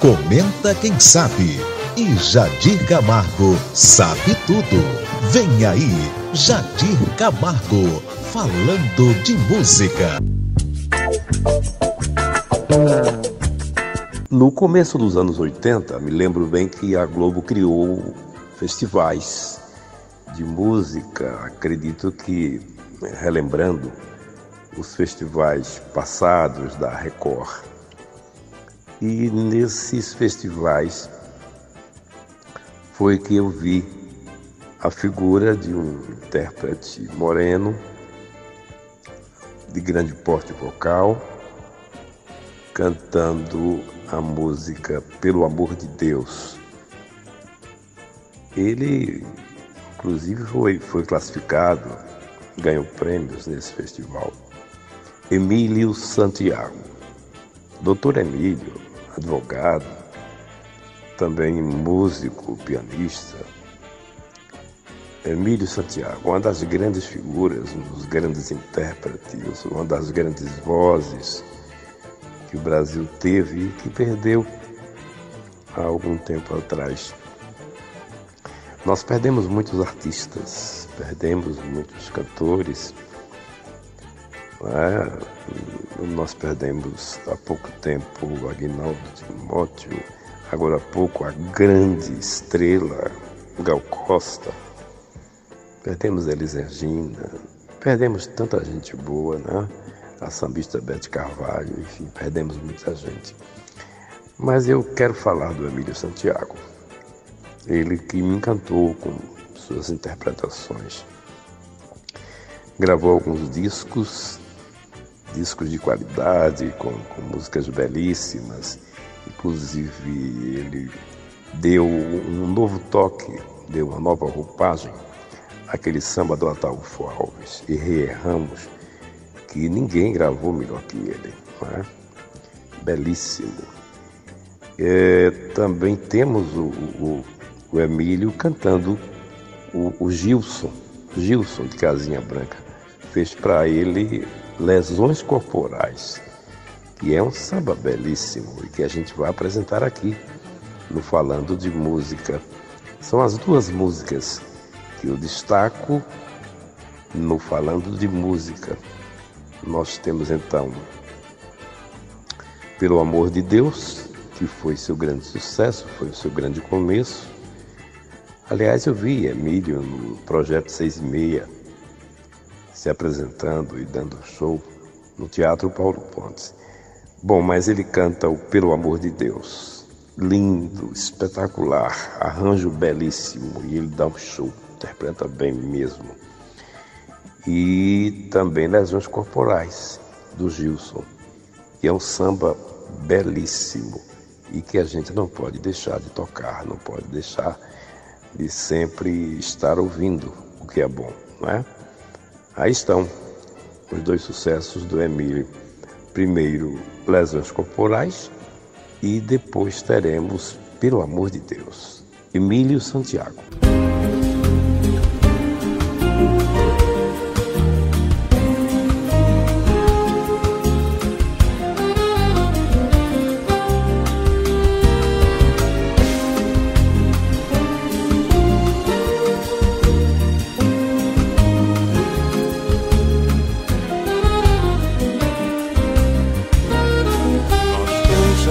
Comenta quem sabe. E Jadir Camargo sabe tudo. Vem aí, Jadir Camargo, falando de música. No começo dos anos 80, me lembro bem que a Globo criou festivais de música, acredito que relembrando os festivais passados da Record. E nesses festivais foi que eu vi a figura de um intérprete moreno, de grande porte vocal, cantando a música Pelo Amor de Deus. Ele, inclusive, foi, foi classificado, ganhou prêmios nesse festival. Emílio Santiago. Doutor Emílio, advogado, também músico, pianista. Emílio Santiago, uma das grandes figuras, um dos grandes intérpretes, uma das grandes vozes que o Brasil teve e que perdeu há algum tempo atrás. Nós perdemos muitos artistas, perdemos muitos cantores. É? Nós perdemos há pouco tempo o Aguinaldo Timóteo, agora há pouco a grande estrela Gal Costa. Perdemos Elis Regina, perdemos tanta gente boa, né? A sambista Bete Carvalho, enfim, perdemos muita gente. Mas eu quero falar do Emílio Santiago. Ele que me encantou com suas interpretações. Gravou alguns discos, discos de qualidade, com, com músicas belíssimas Inclusive, ele deu um novo toque, deu uma nova roupagem àquele samba do Ataúfo Alves e reerramos que ninguém gravou melhor que ele. É? Belíssimo. É, também temos o, o, o, Emílio cantando o, o Gilson, Gilson de Casinha Branca. Fez para ele lesões corporais que é um samba belíssimo e que a gente vai apresentar aqui no Falando de Música. São as duas músicas que eu destaco no Falando de Música. Nós temos então Pelo Amor de Deus, que foi seu grande sucesso, foi o seu grande começo. Aliás, eu vi Emílio no Projeto 6 e Meia se apresentando e dando show no Teatro Paulo Pontes. Bom, mas ele canta o Pelo Amor de Deus. Lindo, espetacular, arranjo belíssimo e ele dá um show, interpreta bem mesmo. E também Lesões Corporais, do Gilson, que é um samba belíssimo e que a gente não pode deixar de tocar, não pode deixar de sempre estar ouvindo o que é bom, não é? Aí estão os dois sucessos do Emílio. Primeiro, lesões corporais e depois teremos, pelo amor de Deus, Emílio Santiago.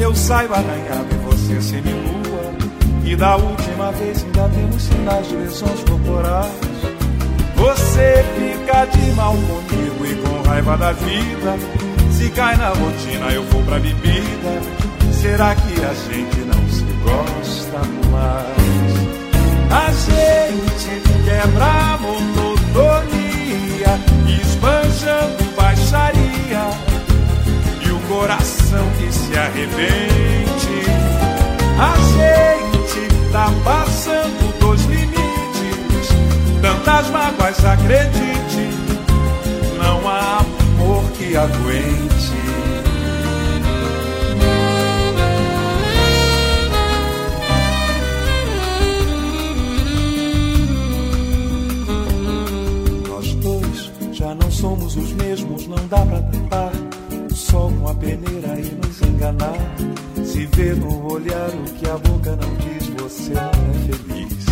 Eu saio arranhado e você seminua. E da última vez ainda temos sinais de lesões corporais. Você fica de mal comigo e com raiva da vida. Se cai na rotina, eu vou pra bebida. Será que a gente não se gosta mais? A gente quebra a monotonia, esbanjando coração que se arrebente. A gente tá passando dos limites. Tantas mágoas, acredite, não há amor que aguente. Nós dois já não somos os mesmos, não dá pra a peneira e nos enganar. Se vê no olhar o que a boca não diz, você não é feliz.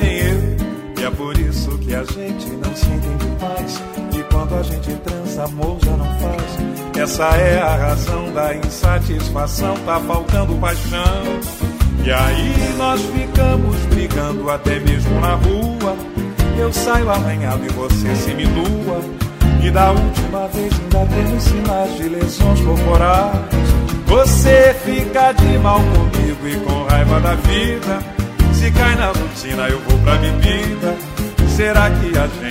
Nem eu. E é por isso que a gente não se entende mais. E quando a gente transa, amor já não faz. Essa é a razão da insatisfação, tá faltando paixão. E aí nós ficamos brigando até mesmo na rua. Eu saio arranhado e você se me lua. E da última vez ainda temos sinais de lesões corporais. Você fica de mal comigo e com raiva da vida. Se cai na rotina, eu vou pra bebida. Será que a gente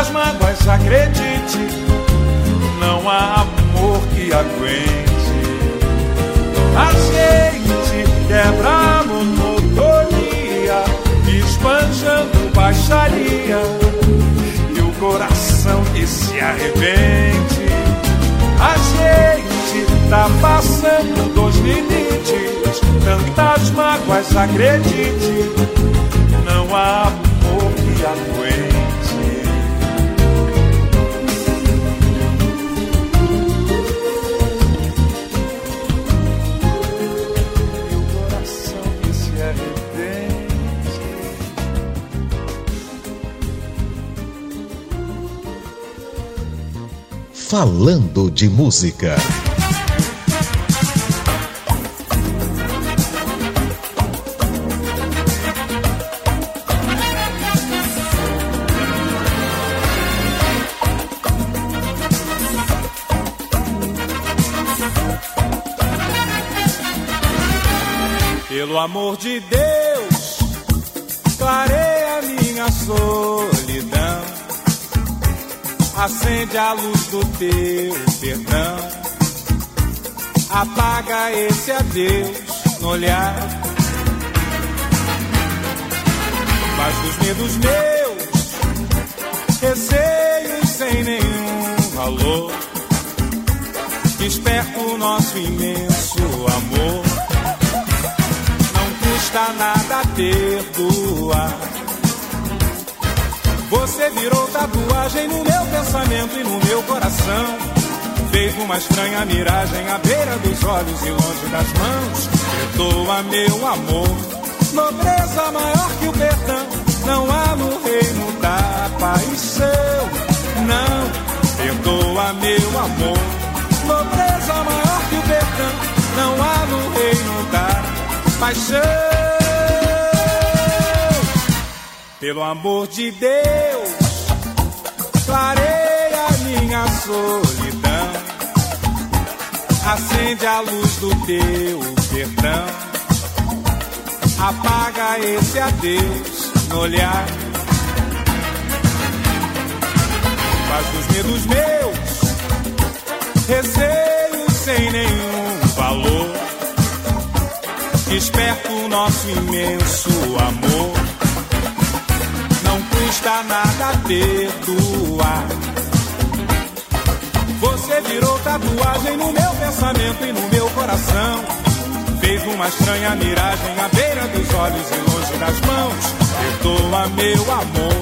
tantas mágoas, acredite, não há amor que aguente. A gente quebra a monotonia, espanjando baixaria, e o coração que se arrebente. A gente tá passando dos limites, tantas mágoas, acredite, não há amor que aguente. Falando de música. Pelo amor de Deus, clareia minha solidão acende a luz do teu perdão, apaga esse adeus no olhar. Faz dos medos meus, receios sem nenhum valor. Desperta o nosso imenso amor. Não custa nada perdoar. Virou tatuagem no meu pensamento e no meu coração. Fez uma estranha miragem à beira dos olhos e longe das mãos. Perdoa meu amor, nobreza maior que o perdão. Não há no reino da paixão. Não, perdoa meu amor, nobreza maior que o perdão. Não há no reino da paixão. Pelo amor de Deus, clareia minha solidão. Acende a luz do teu perdão. Apaga esse adeus no olhar. Faz dos medos meus, receios sem nenhum valor. Desperta o nosso imenso amor custa nada perdoar. Você virou tatuagem no meu pensamento e no meu coração. Fez uma estranha miragem à beira dos olhos e longe das mãos. Perdoa meu amor,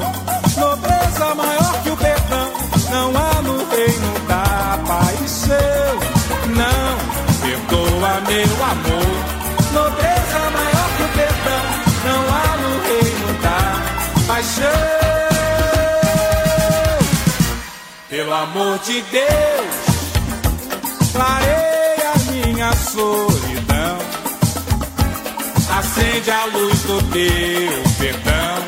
nobreza maior que o perdão. Não há no reino da paixão. Não, perdoa meu amor, amor de Deus, clareia minha solidão. Acende a luz do teu perdão.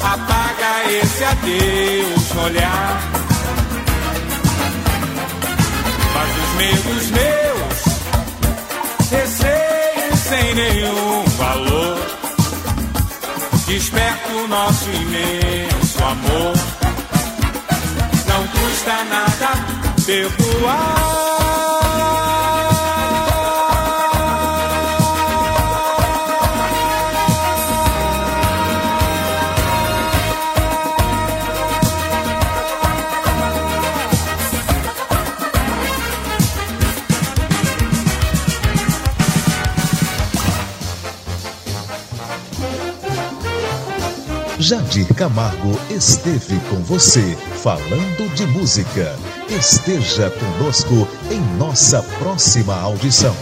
Apaga esse adeus no olhar. Faz os medos meus, receios sem nenhum valor. Desperta o nosso imenso amor. Custa nada perdoar. Jadir Camargo esteve com você, falando de música. Esteja conosco em nossa próxima audição.